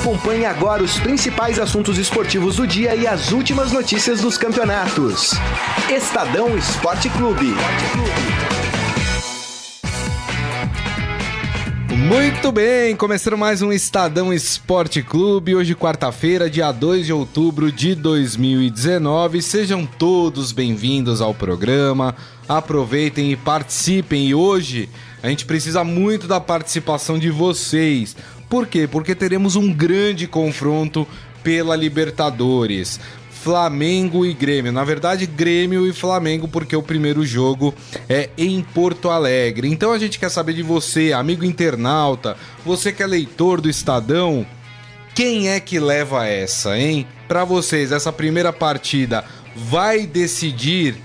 Acompanhe agora os principais assuntos esportivos do dia e as últimas notícias dos campeonatos. Estadão Esporte Clube. Muito bem, começando mais um Estadão Esporte Clube, hoje quarta-feira, dia 2 de outubro de 2019. Sejam todos bem-vindos ao programa, aproveitem e participem. E hoje a gente precisa muito da participação de vocês. Por quê? Porque teremos um grande confronto pela Libertadores. Flamengo e Grêmio. Na verdade, Grêmio e Flamengo, porque o primeiro jogo é em Porto Alegre. Então a gente quer saber de você, amigo internauta, você que é leitor do Estadão, quem é que leva essa, hein? Para vocês, essa primeira partida vai decidir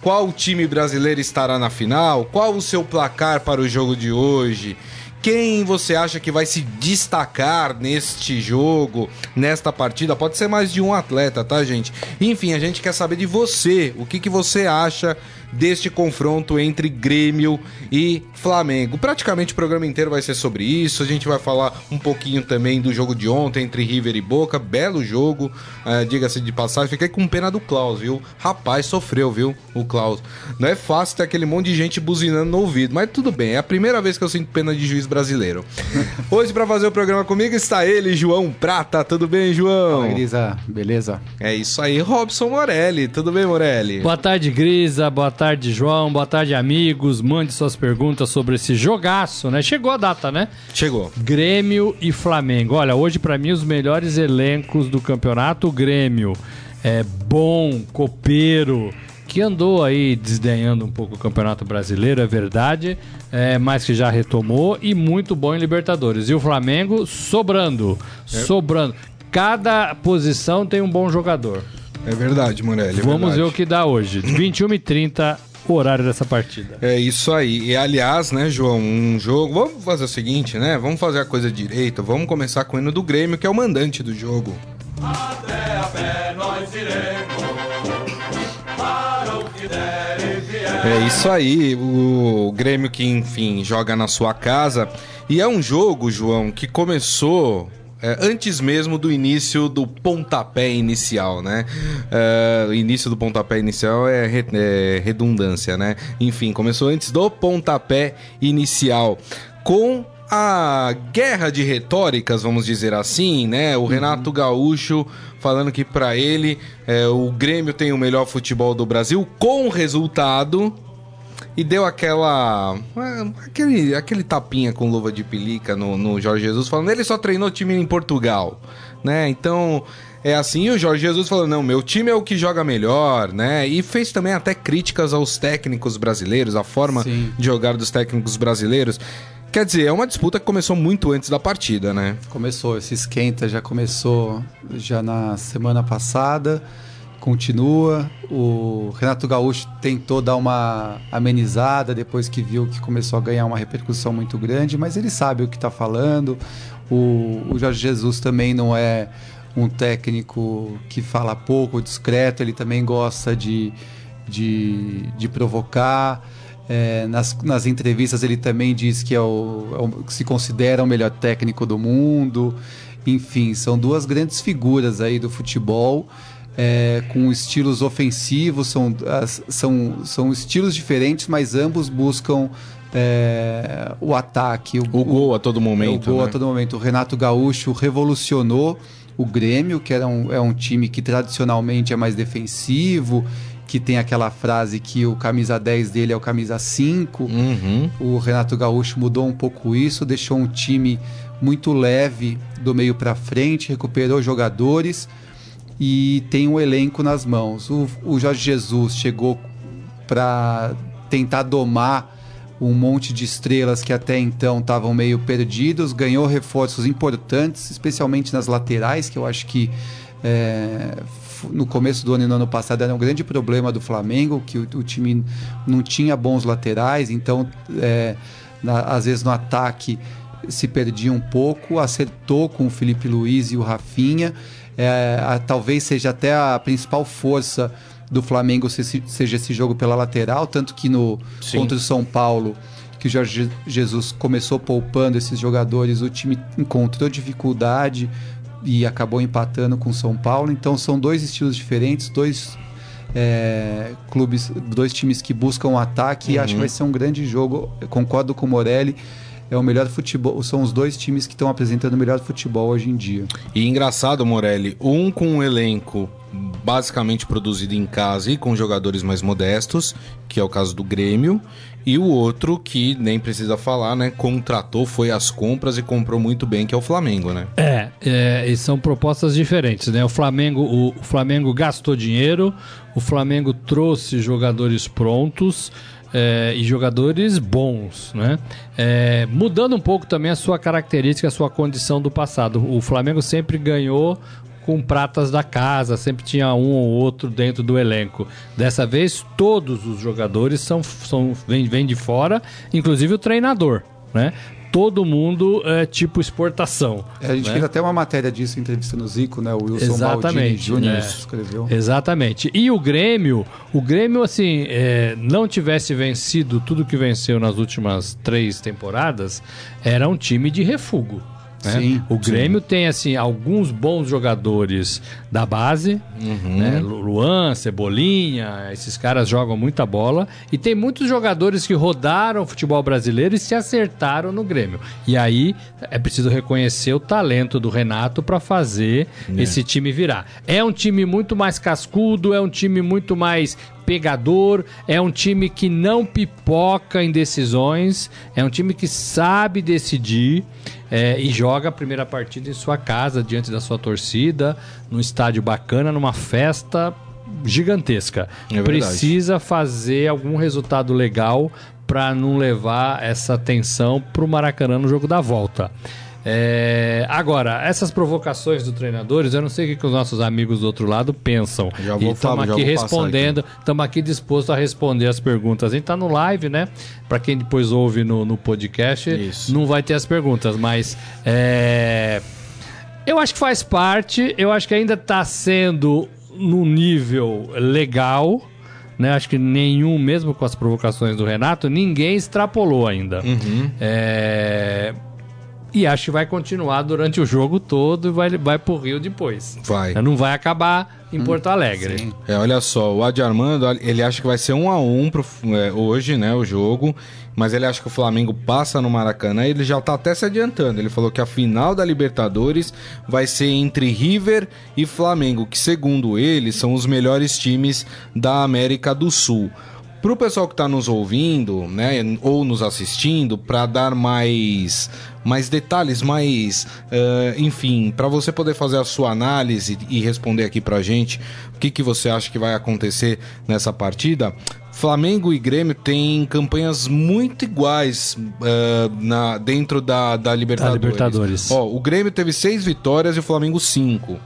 qual time brasileiro estará na final? Qual o seu placar para o jogo de hoje? Quem você acha que vai se destacar neste jogo, nesta partida? Pode ser mais de um atleta, tá, gente? Enfim, a gente quer saber de você. O que, que você acha deste confronto entre Grêmio e Flamengo. Praticamente o programa inteiro vai ser sobre isso. A gente vai falar um pouquinho também do jogo de ontem entre River e Boca. Belo jogo, uh, diga-se de passagem. Fiquei com pena do Klaus, viu? Rapaz, sofreu, viu? O Klaus. Não é fácil ter aquele monte de gente buzinando no ouvido, mas tudo bem. É a primeira vez que eu sinto pena de juiz brasileiro. Hoje, para fazer o programa comigo, está ele, João Prata. Tudo bem, João? Fala, Grisa. Beleza? É isso aí, Robson Morelli. Tudo bem, Morelli? Boa tarde, Grisa. Boa tarde tarde, João. Boa tarde, amigos. Mande suas perguntas sobre esse jogaço, né? Chegou a data, né? Chegou. Grêmio e Flamengo. Olha, hoje para mim os melhores elencos do campeonato, o Grêmio é bom, copeiro, que andou aí desdenhando um pouco o Campeonato Brasileiro, é verdade, é, mas que já retomou e muito bom em Libertadores. E o Flamengo sobrando, é. sobrando. Cada posição tem um bom jogador. É verdade, Morelli. É Vamos verdade. ver o que dá hoje. 21 e 30 o horário dessa partida. É isso aí. E aliás, né, João, um jogo. Vamos fazer o seguinte, né? Vamos fazer a coisa direita. Vamos começar com o hino do Grêmio, que é o mandante do jogo. Até a pé nós iremos. É isso aí, o Grêmio que enfim joga na sua casa e é um jogo, João, que começou é, antes mesmo do início do pontapé inicial, né? O início do pontapé inicial é, re, é redundância, né? Enfim, começou antes do pontapé inicial com a guerra de retóricas, vamos dizer assim, né? O uhum. Renato Gaúcho falando que para ele é, o Grêmio tem o melhor futebol do Brasil com resultado e deu aquela. aquele, aquele tapinha com luva de pelica no, no Jorge Jesus, falando ele só treinou time em Portugal, né? Então. É assim, o Jorge Jesus falou: não, meu time é o que joga melhor, né? E fez também até críticas aos técnicos brasileiros, a forma Sim. de jogar dos técnicos brasileiros. Quer dizer, é uma disputa que começou muito antes da partida, né? Começou, esse esquenta já começou já na semana passada continua. O Renato Gaúcho tentou dar uma amenizada depois que viu que começou a ganhar uma repercussão muito grande, mas ele sabe o que está falando. O, o Jorge Jesus também não é um técnico que fala pouco, discreto, ele também gosta de, de, de provocar. É, nas, nas entrevistas ele também diz que é o, é o, se considera o melhor técnico do mundo. Enfim, são duas grandes figuras aí do futebol é, com estilos ofensivos, são, são, são estilos diferentes, mas ambos buscam é, o ataque. O, o, gol a todo momento. O gol né? a todo momento. O Renato Gaúcho revolucionou o Grêmio, que era um, é um time que tradicionalmente é mais defensivo, que tem aquela frase que o camisa 10 dele é o camisa 5. Uhum. O Renato Gaúcho mudou um pouco isso, deixou um time muito leve do meio para frente, recuperou jogadores e tem um elenco nas mãos. O, o Jorge Jesus chegou para tentar domar um monte de estrelas que até então estavam meio perdidos, ganhou reforços importantes, especialmente nas laterais, que eu acho que é, no começo do ano e no ano passado era um grande problema do Flamengo, que o, o time não tinha bons laterais, então é, na, às vezes no ataque se perdia um pouco, acertou com o Felipe Luiz e o Rafinha é, a, talvez seja até a principal força do Flamengo seja esse jogo pela lateral, tanto que no Sim. contra o São Paulo, que o Jorge Jesus começou poupando esses jogadores, o time encontrou dificuldade e acabou empatando com São Paulo. Então são dois estilos diferentes, dois é, clubes, dois times que buscam o ataque. E acho que vai ser um grande jogo. Eu concordo com o Morelli. É o melhor futebol. São os dois times que estão apresentando o melhor futebol hoje em dia. E engraçado, Morelli, um com um elenco basicamente produzido em casa e com jogadores mais modestos, que é o caso do Grêmio, e o outro que nem precisa falar, né? Contratou, foi às compras e comprou muito bem, que é o Flamengo, né? É, é, e são propostas diferentes, né? O Flamengo, o, o Flamengo gastou dinheiro, o Flamengo trouxe jogadores prontos. É, e jogadores bons, né? É, mudando um pouco também a sua característica, a sua condição do passado. O Flamengo sempre ganhou com pratas da casa, sempre tinha um ou outro dentro do elenco. Dessa vez, todos os jogadores são, são vêm vêm de fora, inclusive o treinador, né? Todo mundo é tipo exportação. É, a gente né? fez até uma matéria disso entrevistando o Zico, né? O Wilson Exatamente, Maldini Júnior é. escreveu. Exatamente. E o Grêmio, o Grêmio, assim, é, não tivesse vencido tudo que venceu nas últimas três temporadas, era um time de refugo. Né? Sim, o Grêmio tem, assim, alguns bons jogadores da base, né? Lu- Luan, Cebolinha, esses caras jogam muita bola. E tem muitos jogadores que rodaram o futebol brasileiro e se acertaram no Grêmio. E aí é preciso reconhecer o talento do Renato para fazer esse time virar. É um time muito mais cascudo, é um time muito mais pegador, é um time que não pipoca em decisões, é um time que sabe decidir é, e joga a primeira partida em sua casa, diante da sua torcida, num estádio bacana, numa festa gigantesca. É. Precisa fazer algum resultado legal para não levar essa tensão pro Maracanã no jogo da volta. É, agora, essas provocações do treinadores, eu não sei o que, que os nossos amigos do outro lado pensam. Já vou e estamos aqui respondendo, estamos aqui dispostos a responder as perguntas. A gente tá no live, né? Para quem depois ouve no, no podcast, Isso. não vai ter as perguntas, mas é, eu acho que faz parte, eu acho que ainda está sendo num nível legal. Né? Acho que nenhum, mesmo com as provocações do Renato, ninguém extrapolou ainda. Uhum. É, E acho que vai continuar durante o jogo todo e vai, vai pro Rio depois. Vai. Não vai acabar em Porto Alegre. Sim. É, olha só, o Adi Armando, ele acha que vai ser um a um pro, é, hoje, né, o jogo, mas ele acha que o Flamengo passa no Maracanã e ele já tá até se adiantando. Ele falou que a final da Libertadores vai ser entre River e Flamengo, que segundo ele são os melhores times da América do Sul. Pro pessoal que tá nos ouvindo, né, ou nos assistindo, para dar mais mais detalhes, mais, eh, enfim, para você poder fazer a sua análise e responder aqui pra gente o que, que você acha que vai acontecer nessa partida. Flamengo e Grêmio têm campanhas muito iguais eh, na, dentro da, da Libertadores. Libertadores. Ó, o Grêmio teve seis vitórias e o Flamengo cinco.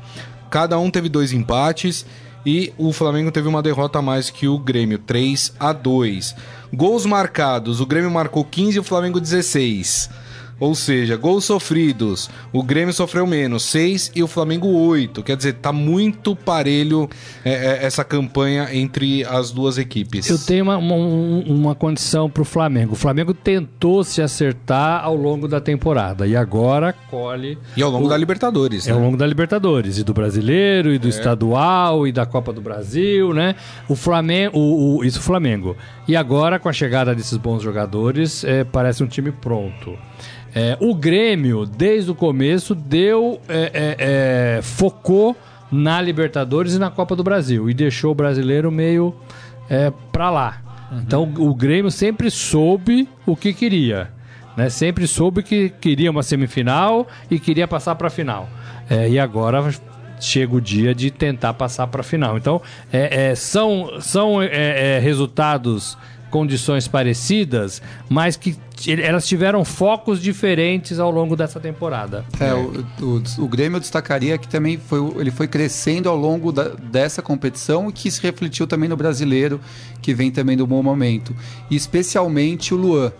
Cada um teve dois empates e o Flamengo teve uma derrota a mais que o Grêmio, 3 a 2. Gols marcados, o Grêmio marcou 15 e o Flamengo 16. Ou seja, gols sofridos, o Grêmio sofreu menos, 6 e o Flamengo 8. Quer dizer, tá muito parelho é, é, essa campanha entre as duas equipes. Eu tenho uma, uma, uma condição pro Flamengo. O Flamengo tentou se acertar ao longo da temporada e agora colhe E ao longo o- da Libertadores, É ao né? longo da Libertadores, e do Brasileiro, e do Estadual, e da Copa do Brasil, né? O Flamengo, o, o- isso o Flamengo. E agora, com a chegada desses bons jogadores, é, parece um time pronto. É, o Grêmio, desde o começo, deu. é, é, é, focou na Libertadores e na Copa do Brasil. E deixou o brasileiro meio é, pra lá. Então o Grêmio sempre soube o que queria né? Sempre soube que queria uma semifinal e queria passar para a final. É, e agora chega o dia de tentar passar para a final. Então, é, é, são, são é, é, resultados, condições parecidas, mas que elas tiveram focos diferentes ao longo dessa temporada. É, o, o, o Grêmio eu destacaria que também foi, ele foi crescendo ao longo da- dessa competição e que se refletiu também no brasileiro, que vem também do bom momento. E especialmente o Luan.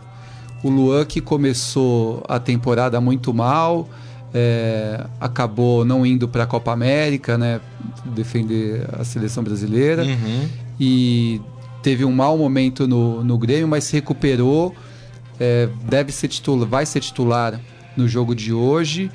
O Luan que começou a temporada muito mal, é, acabou não indo para a Copa América, né, defender a seleção brasileira Uhum. e teve um mau momento no, no Grêmio, mas se recuperou. é, deve ser titular, vai ser titular no jogo de hoje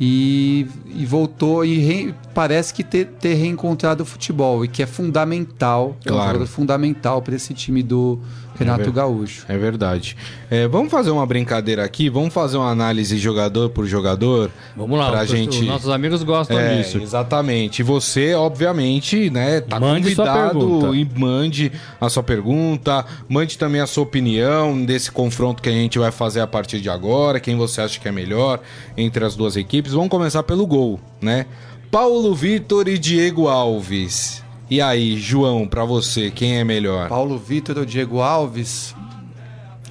e, e voltou e re- parece que ter, ter reencontrado o futebol e que é fundamental, é um Claro. jogador fundamental para esse time do Renato ver- Gaúcho. É verdade. É, vamos fazer uma brincadeira aqui? Vamos fazer uma análise jogador por jogador? Vamos lá, Pra os- gente- os nossos amigos gostam É, disso. exatamente. E você, obviamente, né, tá Mande convidado e mande a sua pergunta, mande também a sua opinião desse confronto que a gente vai fazer a partir de agora, quem você acha que é melhor entre as duas equipes. Vamos começar pelo gol, né? Paulo Vitor e Diego Alves. E aí, João, pra você, quem é melhor? Paulo Vitor ou Diego Alves?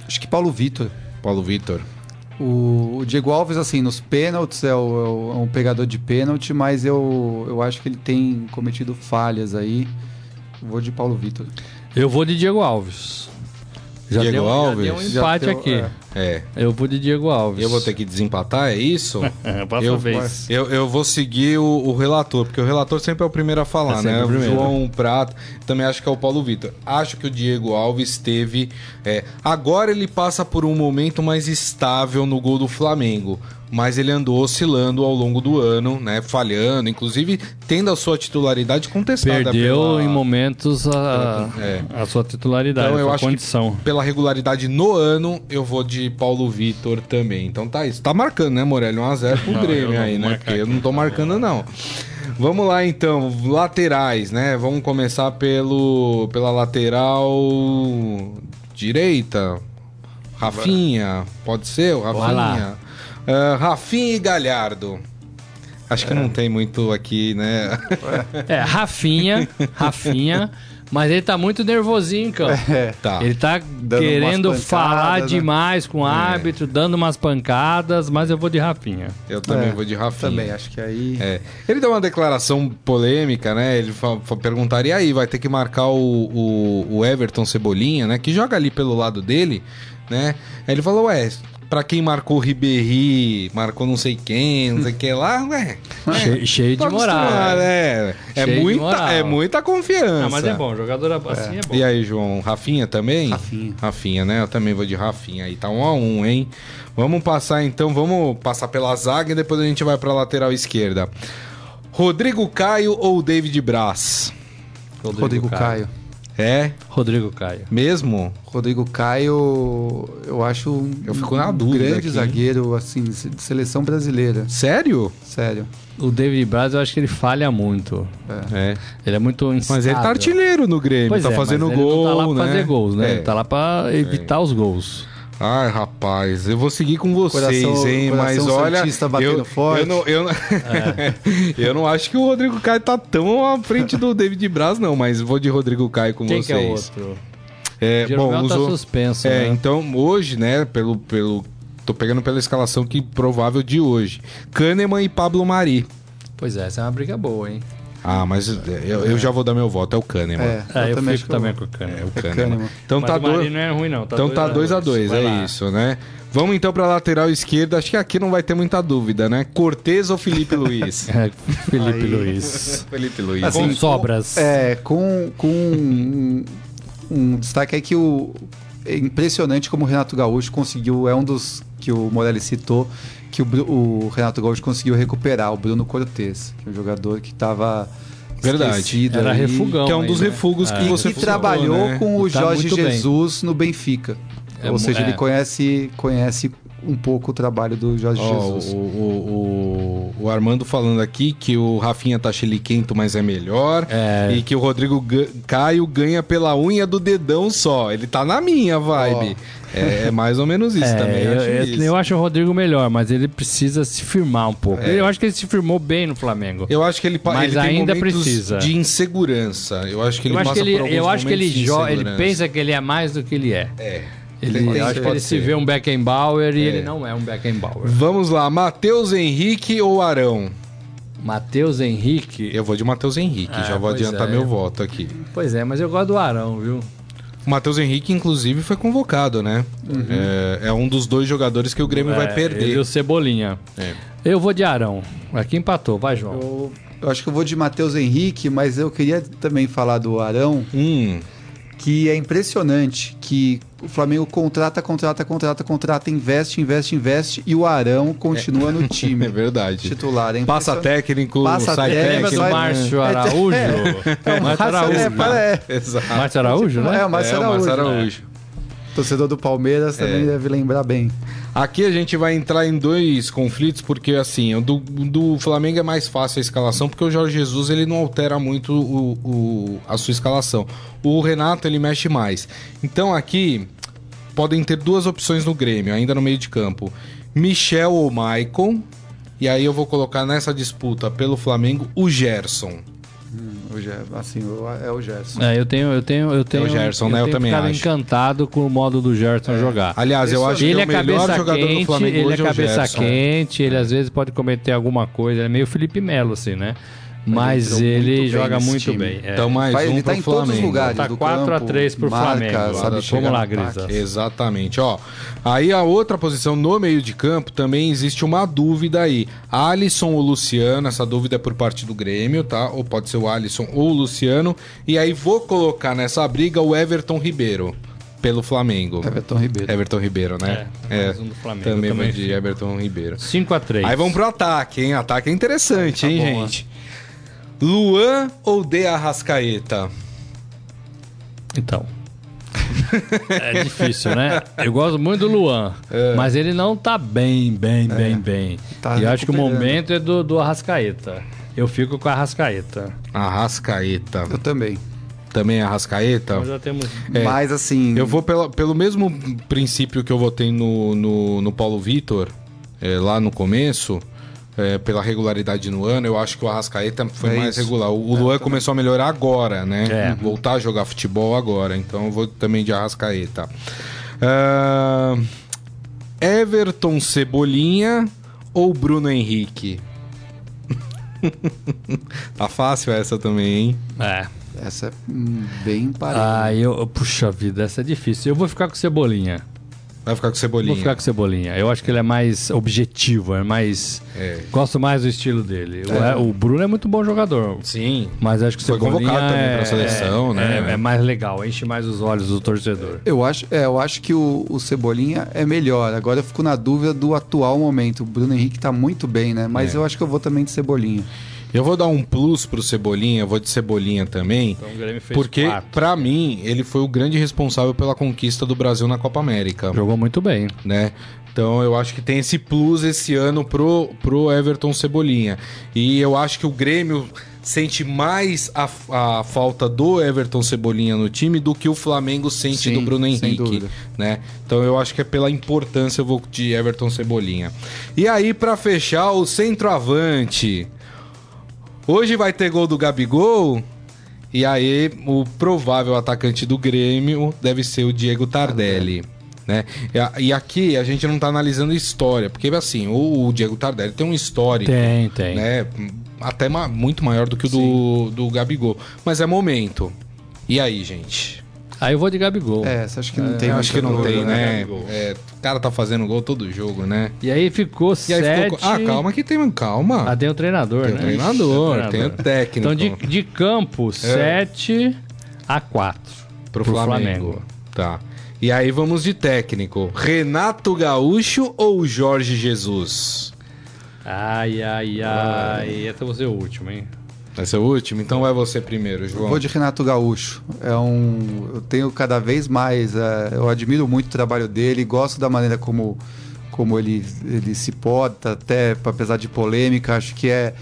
Acho que Paulo Vitor. Paulo Vitor. O, o Diego Alves, assim, nos pênaltis é, é o- é um pegador de pênalti, mas eu, eu acho que ele tem cometido falhas aí. Vou de Paulo Vitor. Eu vou de Diego Alves. Já Diego deu, Alves? Já deu um Já empate deu- aqui. é. É. Eu vou de Diego Alves. Eu vou ter que desempatar, é isso? Passa eu, vez. Eu, eu vou seguir o, o relator, porque o relator sempre é o primeiro a falar, É né? o primeiro. João Prato, também acho que é o Paulo Vitor. Acho que o Diego Alves teve. é, agora ele passa por um momento mais estável no gol do Flamengo. Mas ele andou oscilando ao longo do ano, né? Falhando, inclusive tendo a sua titularidade contestada. Perdeu pela- em momentos a, É. a sua titularidade, Então eu a acho condição. que pela regularidade no ano, eu vou de Paulo Vitor também. Então tá isso. Tá marcando, né, Morelli? 1x0 pro Não, Grêmio aí, né? Porque eu não tô marcando, não. Vamos lá então, laterais, né? Vamos começar pelo pela lateral direita. Rafinha, pode ser. Rafinha? Ah, Rafinha e Galhardo. Acho que não tem muito aqui, né? É, Rafinha, Rafinha, mas ele tá muito nervosinho em campo. É. tá. Ele tá Dando querendo falar né? demais com o árbitro, dando umas pancadas, mas eu vou de Rafinha. Eu também É, vou de Rafinha. Também, acho que aí. É. Ele deu uma declaração polêmica, né? Ele perguntaria aí, vai ter que marcar o, o, o Everton Cebolinha, né? Que joga ali pelo lado dele, né? Aí ele falou, ué, pra quem marcou o Ribéry, marcou não sei quem, não sei o que lá, ué. Che- cheio tô de moral. né? É, é, Cheio de muita, moral. é muita confiança. Não, mas é bom, jogador assim é bom. E aí, João, Rafinha também? Rafinha. Rafinha, né? Eu também vou de Rafinha. Aí tá um a um, hein? Vamos passar então, vamos passar pela zaga e depois a gente vai pra lateral esquerda. Rodrigo Caio ou David Braz? Rodrigo Caio. É? Rodrigo Caio. Mesmo? Rodrigo Caio, eu acho um, Eu fico na dúvida grande aqui, zagueiro, assim, de seleção brasileira. Sério? Sério. O David Braz, eu acho que ele falha muito. É. Ele é muito Mas ele tá instável. artilheiro no Grêmio, Pois tá é, fazendo mas ele gol, não tá lá pra né? fazer gols, né? É. Ele tá lá pra evitar os gols. Ai, rapaz, eu vou seguir com vocês, Coração- hein? Mas coração olha, santista batendo eu, forte. eu não, eu, não- eu não acho que o Rodrigo Caio tá tão à frente do David Braz, não. Mas vou de Rodrigo Caio com Quem vocês. que é o outro? É, Jeromel bom, tá suspenso, É, né? então hoje, né? Pelo, pelo, tô pegando pela escalação que provável de hoje. Kahneman e Pablo Mari. Pois é, essa é uma briga boa, hein? Ah, mas eu, eu já vou dar meu voto. É o Kahneman. É, É, eu, também acho fico que também eu- com o Kahneman. É o Kahneman. Kahneman. Então Mas tá o Marinho dois. não é ruim, não. Tá Então dois tá a 2 a 2 Vai é lá. isso, né? Vamos então pra lateral esquerda. Acho que aqui não vai ter muita dúvida, né? Cortez ou Felipe Luiz? É, Felipe Aí. Luiz. Felipe Luiz. Assim, Com sobras. É, com, com um, um destaque aí que o. É impressionante como o Renato Gaúcho conseguiu. É um dos que o Morelli citou, que o, o Renato Gaúcho conseguiu recuperar, o Bruno Cortez, que é um jogador que estava. Verdade. Era refugão. que é um dos né? refugos que É. você que falou, trabalhou né? com o E tá Jorge muito bem. Jesus no Benfica. É Ou seja, é. ele conhece, conhece um pouco o trabalho do Jorge Ó, Jesus. o, o, o, o Armando falando aqui que o Rafinha tá chiliquento, mas é melhor. É. E que o Rodrigo Ga- Caio ganha pela unha do dedão só. Ele tá na minha vibe. É, é mais ou menos isso É, também. eu, acho eu- isso. eu acho o Rodrigo melhor, mas ele precisa se firmar um pouco. É. Eu acho que ele se firmou bem no Flamengo. Eu acho que ele, Mas ele ainda precisa. de insegurança. Eu acho que ele eu acho que ele, eu acho que ele, ele pensa que ele é mais do que ele é. É. Ele, acho que pode ele se vê um Beckenbauer e É. ele não é um Beckenbauer. Vamos lá, Matheus Henrique ou Arão? Matheus Henrique. Eu vou de Matheus Henrique, Ah, já vou adiantar é. meu voto aqui. Pois é, mas eu gosto do Arão, viu? O Matheus Henrique, inclusive, foi convocado, né? É, é um dos dois jogadores que o Grêmio vai É, Ele perder. e o Cebolinha. É. Eu vou de Arão. Aqui empatou, vai, João. Eu, eu acho que eu vou de Matheus Henrique, mas eu queria também falar do Arão. Hum, que é impressionante que o Flamengo contrata, contrata, contrata, contrata, investe, investe, investe e o Arão continua no time. É verdade. Titular. É Passa técnico, Passa sai técnico, técnico. Márcio É, Araújo? É, o Márcio Araújo. é, para- é. Exato. Márcio Araújo, né? É, o Márcio É, o Márcio Araújo. Torcedor do Palmeiras também É. deve lembrar bem. Aqui a gente vai entrar em dois conflitos, porque assim, o do, do Flamengo é mais fácil a escalação, porque o Jorge Jesus ele não altera muito o, o- a sua escalação. O Renato ele mexe mais. Então aqui podem ter duas opções no Grêmio, ainda no meio de campo: Michel ou Maicon. E aí eu vou colocar nessa disputa pelo Flamengo o Gerson. O Ger- assim, o- é o Gerson. É, eu tenho, eu tenho, eu tenho. Gerson, né? Eu tenho também acho. encantado com o modo do Gerson jogar. Aliás, eu acho ele que é o melhor cabeça jogador quente, do Flamengo ele é hoje é o cabeça Gerson. quente, ele às vezes pode cometer alguma coisa, ele é meio Felipe Melo assim, né? Mas ele joga muito time. bem. é. Então mais Vai- um ele tá pro em todos os Flamengo. lugares. Tá do 4 a campo, 3 pro marca, Flamengo. sabe Vamos lá, Grisa. Exatamente, ó. Aí a outra posição no meio de campo também existe uma dúvida aí. Alisson ou Luciano, essa dúvida é por parte do Grêmio, tá? Ou pode ser o Alisson ou o Luciano. E aí vou colocar nessa briga o Everton Ribeiro pelo Flamengo. Everton Ribeiro. Everton Ribeiro, né? É, mais um do Flamengo, Também, também de. Everton Ribeiro. 5 a 3 Aí vamos pro ataque, hein? Ataque é interessante, hein, Tá bom, gente? Luan ou De Arrascaeta? Então. É difícil, né? Eu gosto muito do Luan, mas ele não tá bem, bem, bem, bem. Tá e eu acho que o momento é do, do Arrascaeta. Eu fico com a Arrascaeta. Arrascaeta. Eu também. Também é Arrascaeta? Nós já temos. É. Mas assim. Eu vou pela- pelo mesmo princípio que eu votei no, no, no Paulo Vitor, é, lá no começo, é, pela regularidade no ano, eu acho que o Arrascaeta foi É mais isso. regular. O, o Luan começou a melhorar agora, né? É. Voltar a jogar futebol agora. Então eu vou também de Arrascaeta. Ah, Everton Cebolinha ou Bruno Henrique? tá fácil essa também, hein? É. Essa é bem parelha. Ah, eu. Puxa vida, essa é difícil. Eu vou ficar com Cebolinha. Vai ficar com Cebolinha. Vou ficar com Cebolinha. Eu acho que ele é mais objetivo, é mais. É. Gosto mais do estilo dele. O- é, O, Bruno é muito bom jogador. Sim. Mas acho que o Foi Cebolinha convocado também é, pra seleção, é- né? É, é mais legal, enche mais os olhos do torcedor. Eu acho, é, eu acho que o, o Cebolinha é melhor. Agora eu fico na dúvida do atual momento. O Bruno Henrique tá muito bem, né? Mas É. eu acho que eu vou também de Cebolinha. Eu vou dar um plus pro Cebolinha, eu vou de Cebolinha também. Então o Grêmio fez Porque, pra mim, ele foi o grande responsável pela conquista do Brasil na Copa América, Jogou muito bem. né? Então eu acho que tem esse plus esse ano pro, pro Everton Cebolinha. E eu acho que o Grêmio sente mais a, a falta do Everton Cebolinha no time do que o Flamengo sente Sim, do Bruno sem Henrique, dúvida. né? Então eu acho que é pela importância eu vou de Everton Cebolinha. E aí pra fechar o centroavante. Hoje vai ter gol do Gabigol. E aí, o provável atacante do Grêmio deve ser o Diego Tardelli. Né? E aqui a gente não tá analisando história, porque assim, o, Diego Tardelli tem um histórico, Tem, tem. né? Até muito maior do que o do, do Gabigol. Mas é momento. E aí, gente? Aí eu vou de Gabigol. É, você acha que não tem Eu acho que não tem, né? Gabigol. É, o cara tá fazendo gol todo jogo, né? E aí ficou E aí sete... ficou. Ah, calma que tem. Calma. Ah, tem o treinador, Tem o né? treinador, tem o técnico. Então, de, de campo, 7 a 4 Pro, Flamengo. Tá. E aí vamos de técnico. Renato Gaúcho ou Jorge Jesus? Ai, ai, ai. Esse é você o último, hein? Vai ser o último? Então vai você primeiro, João. Vou de Renato Gaúcho. É um, eu tenho cada vez mais, é, eu admiro muito o trabalho dele, gosto da maneira como, como ele, ele se porta, até apesar de polêmica, acho que é,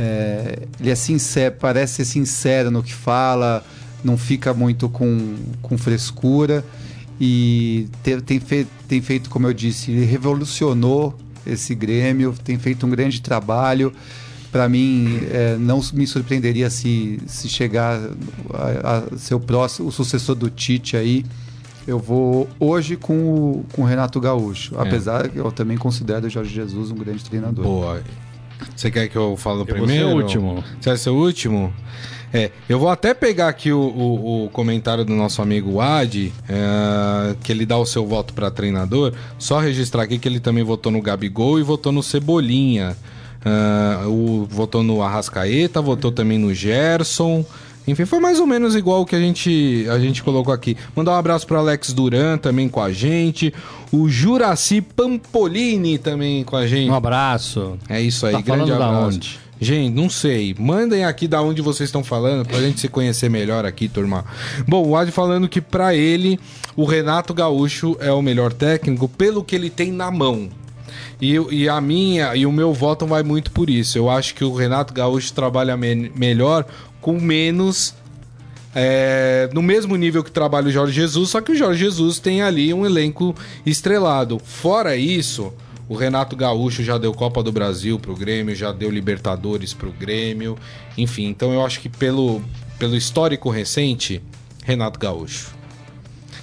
é, ele é sincero, parece ser sincero no que fala, não fica muito com, com frescura e te- tem, fe- tem feito, como eu disse, ele revolucionou esse Grêmio, tem feito um grande trabalho. Para mim, é, não me surpreenderia se, se chegar a, a ser o próximo, o sucessor do Tite aí. Eu vou hoje com o, com o Renato Gaúcho, apesar que eu também considero o Jorge Jesus um grande treinador. Boa. Você quer que eu fale o Eu vou ser primeiro? o último. Você vai ser o último? É, eu vou até pegar aqui o, o- o comentário do nosso amigo Adi, é, que ele dá o seu voto para treinador. Só registrar aqui que ele também votou no Gabigol e votou no Cebolinha. Ah, o, votou no Arrascaeta, votou também no Gerson. Enfim, foi mais ou menos igual o que a gente, a gente colocou aqui. Mandar um abraço para Alex Duran também com a gente. O Juraci Pampolini também com a gente. Um abraço. É isso aí, Tá grande falando da abraço. onde? Gente, não sei. Mandem aqui da onde vocês estão falando pra gente se conhecer melhor aqui, turma. Bom, o Ad falando que pra ele o Renato Gaúcho é o melhor técnico pelo que ele tem na mão. E, e a minha e o meu voto vai muito por isso. Eu acho que o Renato Gaúcho trabalha me- melhor com menos é, no mesmo nível que trabalha o Jorge Jesus, só que o Jorge Jesus tem ali um elenco estrelado. Fora isso, o Renato Gaúcho já deu Copa do Brasil pro Grêmio, já deu Libertadores pro Grêmio. Enfim, então eu acho que pelo, pelo histórico recente, Renato Gaúcho.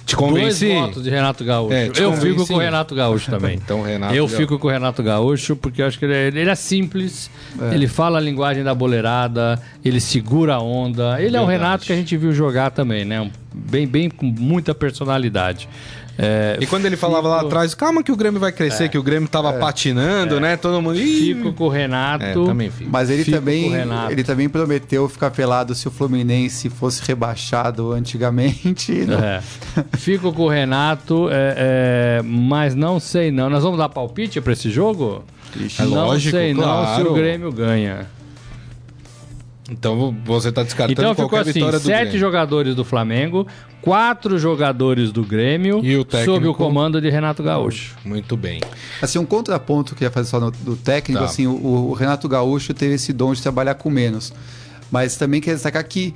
Te convenci? Dois votos de Renato Gaúcho. É, eu convenci? fico com o Renato Gaúcho também. Então, Renato eu Gaúcho. fico com o Renato Gaúcho porque eu acho que ele é, ele é simples, ele fala a linguagem da boleirada, ele segura a onda. Ele é o Verdade. Renato que a gente viu jogar também, né? Bem, bem com muita personalidade. É, E quando ele falava lá fico- atrás, calma que o Grêmio vai crescer, que o Grêmio tava patinando, né? Todo mundo. Ih, Fico com o Renato. É, também fico. Mas ele Fico também, ele também prometeu ficar pelado se o Fluminense fosse rebaixado antigamente. É. Fico com o Renato, é, é, mas não sei não. Nós vamos dar palpite pra esse jogo? Ixi. É não lógico, sei não se claro. o Grêmio ganha. Então você tá descartando Então ficou qualquer assim: vitória do sete Grêmio. jogadores do Flamengo, quatro jogadores do Grêmio, E o técnico? sob o comando de Renato Gaúcho. Muito bem. Assim, um contraponto que eu ia fazer só no, do técnico, Tá. assim, o, o Renato Gaúcho teve esse dom de trabalhar com menos. Mas também quer destacar que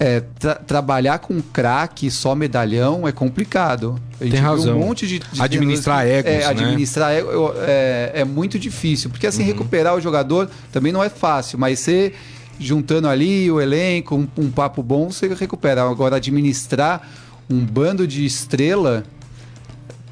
é, tra- trabalhar com craque só medalhão é complicado. A gente Tem razão. Um monte de, de Administrar que- egos, é, né? Administrar ego é, é muito difícil. Porque Uhum. assim, recuperar o jogador também não é fácil, mas você juntando ali o elenco, um, um papo bom, você recupera. Agora, administrar um bando de estrela.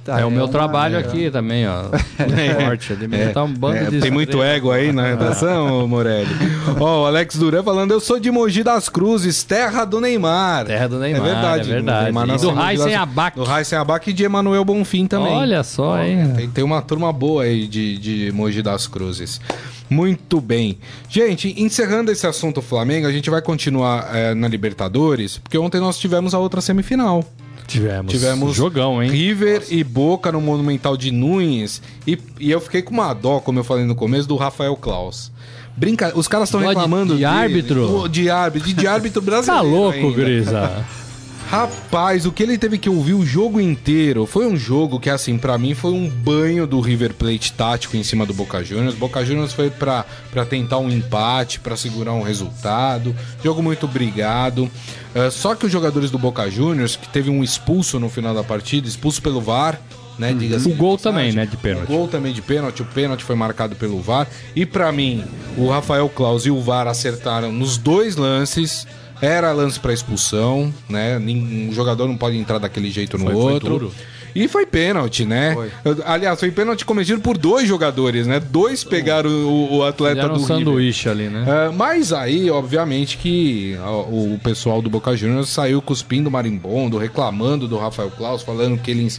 Tá, é o meu uma- trabalho é- aqui também, ó. Forte, administrar um bando É, de tem muito ego aí na redação, ô Morelli. Ó, o Alex Duran falando, eu sou de Mogi das Cruzes, terra do Neymar. Terra do Neymar, É verdade. é verdade. Neymar E do Raíssen Abac. Do Raíssen Abac e de Emanuel Bonfim também. Olha só, hein? Tem, tem uma turma boa aí de, de Mogi das Cruzes. Muito bem. Gente, encerrando esse assunto Flamengo, a gente vai continuar é, na Libertadores, porque ontem nós tivemos a outra semifinal. Tivemos. Tivemos jogão, hein? River e Boca no Monumental de Nunes. E, e eu fiquei com uma dó, como eu falei no começo, do Rafael Klaus. Brinca... Os caras estão de- reclamando de dele. árbitro? O- De árbitro, de, de árbitro Tá brasileiro. louco, ainda. Grisa. Rapaz, o que ele teve que ouvir o jogo inteiro foi um jogo que, assim, pra mim foi um banho do River Plate tático em cima do Boca Juniors. Boca Juniors foi pra, pra tentar um empate, pra segurar um resultado. Jogo muito brigado. É, só que os jogadores do Boca Juniors, que teve um expulso no final da partida, expulso pelo VAR, né? diga-se O de gol também, né, de pênalti. O gol também de pênalti. O pênalti foi marcado pelo VAR. E pra mim, o Rafael Claus e o VAR acertaram nos dois lances. Era lance pra expulsão, né? Um jogador não pode entrar daquele jeito no Foi- foi outro. duro. E foi pênalti, né? Foi. Aliás, foi pênalti cometido por dois jogadores, né? Dois pegaram o, o atleta Fizeram do um River. sanduíche ali, né? É, mas aí, obviamente, que ó, o pessoal do Boca Juniors saiu cuspindo marimbondo, reclamando do Rafael Klaus, falando que ele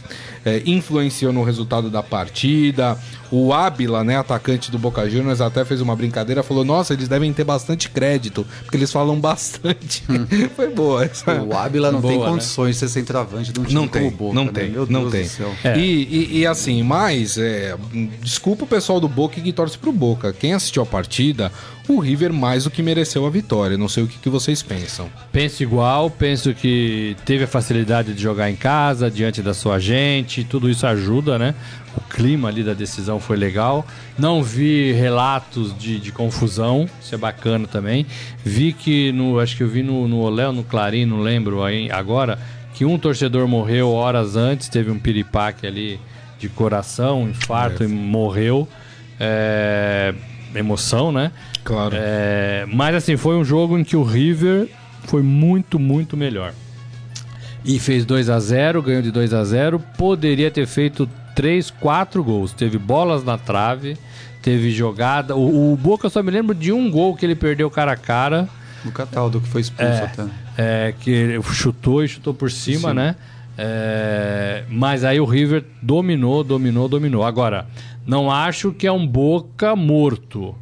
é, influenciou no resultado da partida. O Ábila, né, atacante do Boca Juniors, até fez uma brincadeira, falou: Nossa, eles devem ter bastante crédito, porque eles falam bastante. Foi boa essa. O Ábila não tem Boa, né? condições de ser centroavante de um time Não tem, o Boca, não né? tem, Meu não Deus tem. do céu. É. E, e- e assim, mas, é, desculpa o pessoal do Boca que torce pro Boca. Quem assistiu a partida, o River mais do que mereceu a vitória. Não sei o que, que vocês pensam. Penso igual, penso que teve a facilidade de jogar em casa, diante da sua gente, tudo isso ajuda, né? O clima ali da decisão foi legal. Não vi relatos de, de confusão, isso é bacana também. Vi que, no, acho que eu vi no, no Olé ou no Clarim, não lembro aí agora, que um torcedor morreu horas antes, teve um piripaque ali de coração, um infarto e morreu. É, emoção, né? Claro. É, mas assim, foi um jogo em que o River foi muito, muito melhor. E fez 2 a 0 ganhou de 2 a 0 Poderia ter feito 3, 4 gols. Teve bolas na trave, teve jogada. O, o Boca eu só me lembro de um gol que ele perdeu cara a cara. O Cataldo que foi expulso até. É, que chutou e chutou por cima, Sim. né? É, mas aí o River dominou, dominou, dominou. Agora, não acho que é um Boca morto.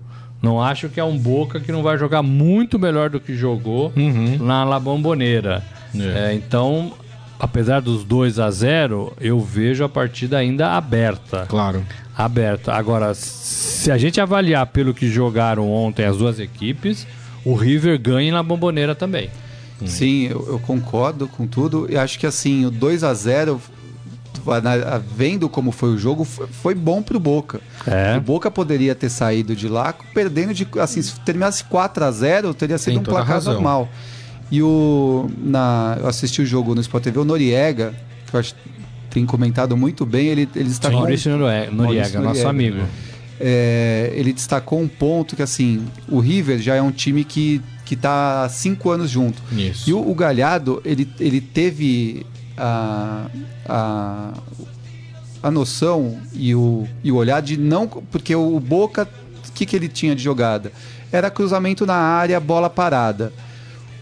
Não acho que é um Boca que não vai jogar muito melhor do que jogou Uhum. na La Bombonera. É. É, então, apesar dos 2 a 0 eu vejo a partida ainda aberta. Claro. Aberta. Agora, se a gente avaliar pelo que jogaram ontem as duas equipes, o River ganha na Bombonera também. Sim, eu, eu concordo com tudo. E acho que assim, o 2 a 0 na- vendo como foi o jogo, foi, bom pro Boca. É. O Boca poderia ter saído de lá perdendo de. Assim, se terminasse 4 a 0 teria sido Tem um placar normal. E o. Na, eu assisti o jogo no Sport TV, o Noriega, que eu acho que tem comentado muito bem, ele, ele destacou. Maurício Noriega, Maurício nosso Noriega. amigo. É, ele destacou um ponto que assim, o River já é um time que, que tá há cinco anos junto. Isso. E o, o Galhardo, ele, ele teve a, a, a noção e o, e o olhar de não. Porque o Boca, o que, que ele tinha de jogada? Era cruzamento na área, bola parada.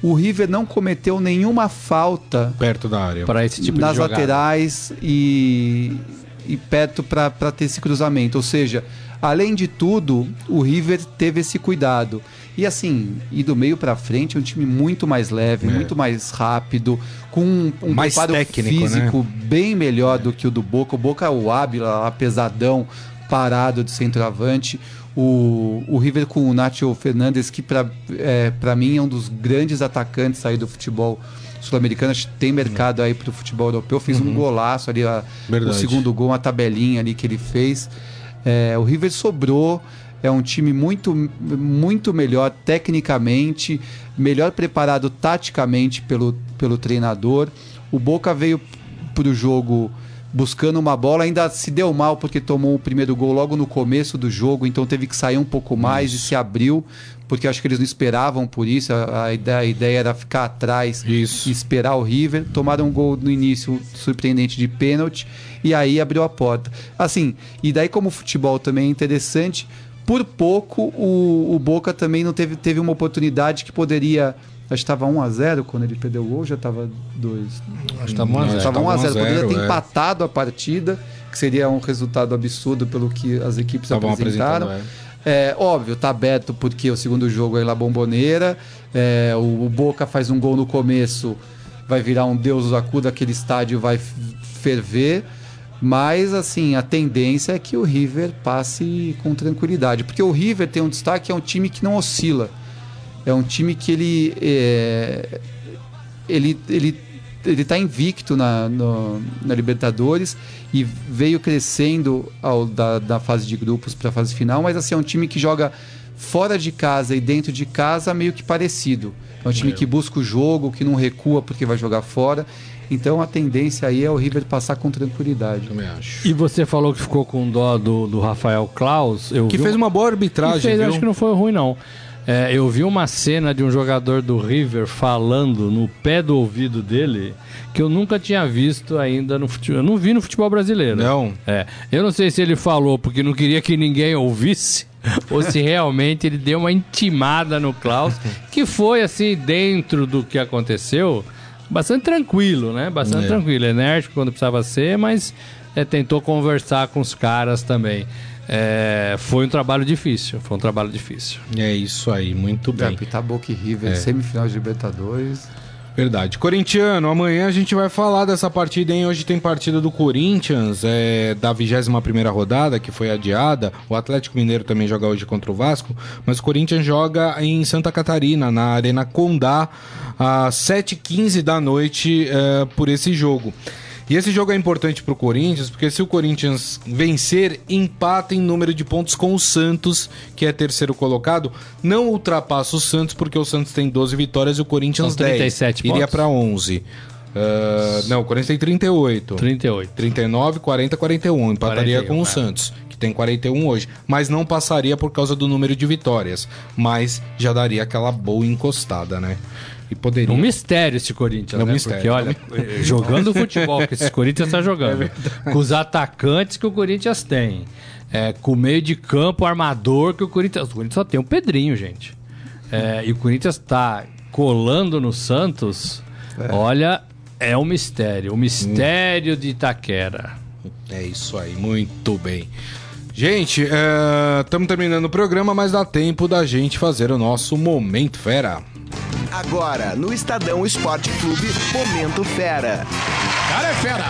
O River não cometeu nenhuma falta Perto da área. Para esse tipo nas de jogada. laterais e, e perto para ter esse cruzamento. Ou seja, além de tudo, o River teve esse cuidado. E assim, e do meio para frente, é um time muito mais leve, É. muito mais rápido, com um, um Mais preparo técnico, físico bem melhor do que o do Boca. O Boca é o Ábila, lá, pesadão, parado de centroavante. O, o River com o Nacho Fernandes, que para é, pra mim é um dos grandes atacantes aí do futebol sul-americano. Acho que tem mercado aí pro futebol europeu. Fez um golaço ali, a- o segundo gol, uma tabelinha ali que ele fez. É, o River sobrou. É um time muito, muito melhor tecnicamente, melhor preparado taticamente pelo, pelo treinador. O Boca veio para o jogo buscando uma bola, ainda se deu mal porque tomou o primeiro gol logo no começo do jogo, então teve que sair um pouco mais e se abriu, porque acho que eles não esperavam por isso. A, a ideia, a ideia era ficar atrás Isso. e esperar o River. Tomaram um gol no início surpreendente de pênalti e aí abriu a porta. Assim, e daí como o futebol também é interessante, por pouco o, o Boca também não teve, teve uma oportunidade que poderia. Acho que estava 1 a 0 quando ele perdeu o gol, já estava 2. Acho que. Estava 1 a 0 poderia ter é. empatado a partida, que seria um resultado absurdo pelo que as equipes Estavam apresentaram. É, óbvio, tá aberto porque o segundo jogo é La Bomboneira. É, o, o Boca faz um gol no começo, vai virar um Deus do acuda, aquele estádio vai ferver. Mas, assim, a tendência é que o River passe com tranquilidade. Porque o River tem um destaque, é um time que não oscila. É um time que ele. É, ele, ele, ele tá invicto na, no- na Libertadores e veio crescendo ao, da, da fase de grupos para a fase final, mas assim, é um time que joga fora de casa e dentro de casa meio que parecido. É um time que busca o jogo, que não recua porque vai jogar fora. Então a tendência aí é o River passar com tranquilidade. Também acho. E você falou que ficou com dó do, do Rafael Klaus. Eu Que vi fez uma boa arbitragem, que fez, viu? acho que não foi ruim, não. É, eu vi uma cena de um jogador do River falando no pé do ouvido dele que eu nunca tinha visto ainda no futebol. Eu não vi no futebol brasileiro. Não. É, eu não sei se ele falou porque não queria que ninguém ouvisse ou se realmente ele deu uma intimada no Klaus, que foi assim dentro do que aconteceu, bastante tranquilo, né? Bastante É. tranquilo, enérgico quando precisava ser, mas é, tentou conversar com os caras também. É, foi um trabalho difícil, foi um trabalho difícil. É isso aí, muito bem. Vai pitar Boca e River, É. semifinal de Libertadores. Verdade. Corintiano, amanhã a gente vai falar dessa partida, hein? Hoje tem partida do Corinthians, é, da 21ª rodada, que foi adiada. O Atlético Mineiro também joga hoje contra o Vasco, mas o Corinthians joga em Santa Catarina, na Arena Condá, às 7h15 da noite, é, por esse jogo. E esse jogo é importante pro Corinthians, porque se o Corinthians vencer, empata em número de pontos com o Santos, que é terceiro colocado. Não ultrapassa o Santos, porque o Santos tem 12 vitórias e o Corinthians São 37 10. Iria pra 11. Ah, não, o Corinthians tem 38. 38. 39, 40, 41. Empataria 41, com o é. Santos, que tem 41 hoje. Mas não passaria por causa do número de vitórias. Mas já daria aquela boa encostada, né? E poderia. Um mistério esse Corinthians, É um né? mistério, Porque, olha, jogando o futebol que esse Corinthians está jogando, com os atacantes que o Corinthians tem, é, com o meio de campo armador que o Corinthians... O Corinthians só tem o Pedrinho, gente. É, e o Corinthians está colando no Santos, olha, é um mistério. O mistério de Itaquera. É isso aí, muito bem. Gente, estamos terminando o programa, mas dá tempo da gente fazer o nosso Momento Fera. Agora, no Estadão Esporte Clube, Momento Fera. Cara é fera!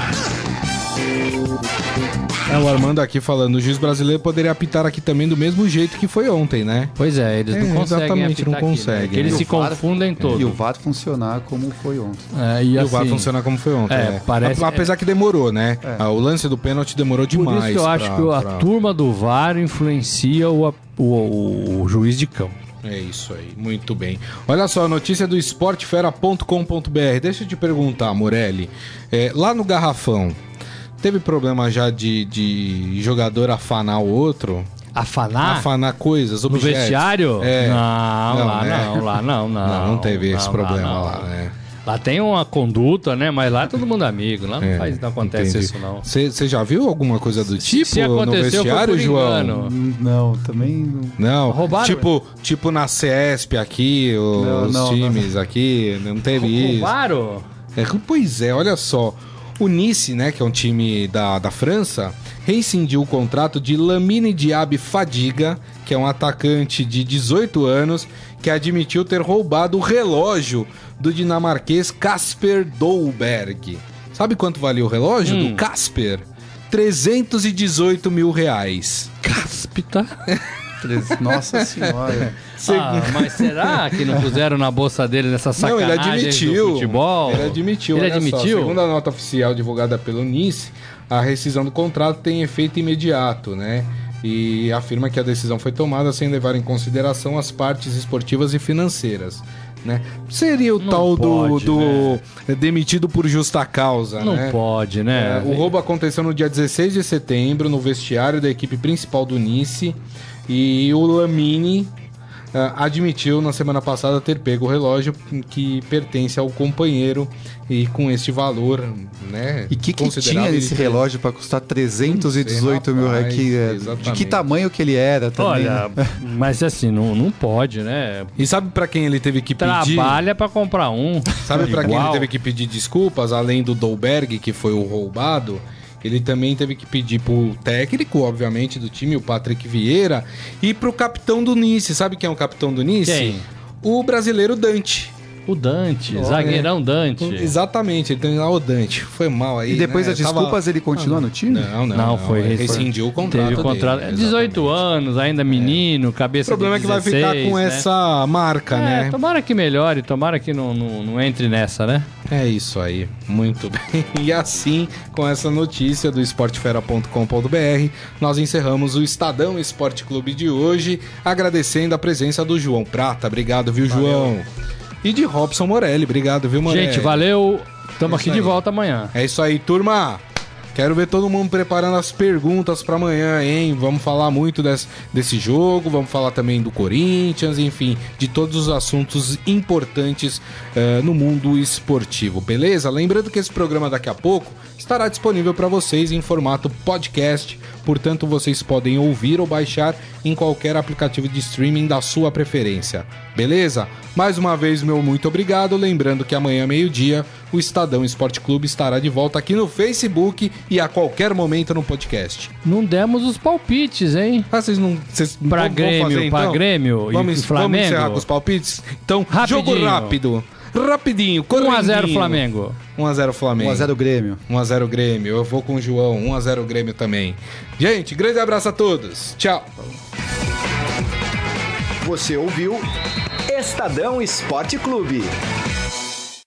É, o Armando aqui falando, o juiz brasileiro poderia apitar aqui também do mesmo jeito que foi ontem, né? Pois é, eles É, não conseguem exatamente, apitar não aqui, né? conseguem, Porque eles né? se confundem todos. E o VAR funcionar como foi ontem. É, e E o assim, VAR funcionar como foi ontem. é, né? parece- Apesar que demorou, né? Ah, O lance do pênalti demorou Por demais. isso que eu acho pra- que a pra- turma do VAR influencia o, o, o- o juiz de campo. É isso aí, muito bem. Olha só, notícia do esportefera.com.br. Deixa eu te perguntar, Morelli. É, lá no Garrafão, teve problema já de, de jogador afanar o outro? Afanar? afanar coisas, No objetos? vestiário? É. Não, Não, lá né? não, lá não, não. Não, não teve esse problema não. lá, né? Lá tem uma conduta, né? Mas lá é todo mundo amigo. Lá não, É, faz, não acontece entendi. isso, não. Você já viu alguma coisa do tipo Se no vestiário, João? engano. Não, também não. Não, Roubaram? tipo, tipo na CESP aqui, os Não, não, times aqui, não teve isso. Roubaram? É, pois é, olha só. O Nice, né, que é um time da, da França, rescindiu o contrato de Lamine Diaby Fadiga, que é um atacante de 18 anos, que admitiu ter roubado o relógio do dinamarquês Casper Dolberg. Sabe quanto valia o relógio Hum. do Casper? 318 mil reais. Cáspita. Três- Nossa senhora. Ah, mas será que não puseram na bolsa dele nessa Não, ele sacanagem admitiu. do futebol? Ele admitiu. Ele olha só, admitiu? segundo a nota oficial divulgada pelo Nice, a rescisão do contrato tem efeito imediato, né? E afirma que a decisão foi tomada sem levar em consideração as partes esportivas e financeiras. Né? Seria o Não tal pode, do, do demitido por justa causa, Não né? pode, né? É, o roubo aconteceu no dia 16 de setembro, no vestiário da equipe principal do Nice. E o Lamine ah, admitiu na semana passada ter pego o relógio que pertence ao companheiro e com este valor, né? E o que, que considerável, tinha esse ele- relógio para custar 318 mil reais? é- De que tamanho que ele era também? Olha, né? mas assim, não, não pode, né? E sabe pra quem ele teve que pedir? Trabalha pra comprar um. Sabe pra quem ele teve que pedir desculpas, além do Dolberg, que foi o roubado? Ele também teve que pedir pro técnico, obviamente, do time, o Patrick Vieira, e pro capitão do Nice. Sabe quem é o capitão do Nice? Quem? O brasileiro Dante. O Dante, Olha, zagueirão Dante. Exatamente, ele tem lá o Dante. Foi mal aí. E depois né? das desculpas ele continua no time? Não, não. Não, foi ele res- rescindiu o contrato. Teve o contrato. dele, 18 exatamente. anos, ainda menino, O cabeça problema é de que vai ficar 16, com né? essa marca, É, né? tomara que melhore, tomara que não, não, não entre nessa, né? É isso aí, muito bem. E assim, com essa notícia do esportefera.com.br, nós encerramos o Estadão Esporte Clube de hoje, agradecendo a presença do João Prata. Obrigado, viu, João? E de Robson Morelli. Obrigado, viu, Morelli? Gente, valeu. Estamos É aqui de volta amanhã. É isso aí, turma. Quero ver todo mundo preparando as perguntas pra amanhã, hein? Vamos falar muito des- desse jogo, vamos falar também do Corinthians, enfim, de todos os assuntos importantes eh, no mundo esportivo, beleza? Lembrando que esse programa daqui a pouco estará disponível para vocês em formato podcast, portanto vocês podem ouvir ou baixar em qualquer aplicativo de streaming da sua preferência, beleza? Mais uma vez, meu muito obrigado. Lembrando que amanhã, meio-dia, o Estadão Esporte Clube estará de volta aqui no Facebook e a qualquer momento no podcast. Não demos os palpites, hein? Ah, vocês não. Vocês Pra vão- Grêmio, fazer, pra então? Grêmio e vamos, Flamengo? Vamos encerrar com os palpites? Então, Rapidinho. jogo rápido. Rapidinho, 1x0 Flamengo. 1x0 Flamengo. 1x0 Grêmio. 1x0 Grêmio. Eu vou com o João. 1x0 Grêmio também. Gente, grande abraço a todos. Tchau. Você ouviu Estadão Esporte Clube.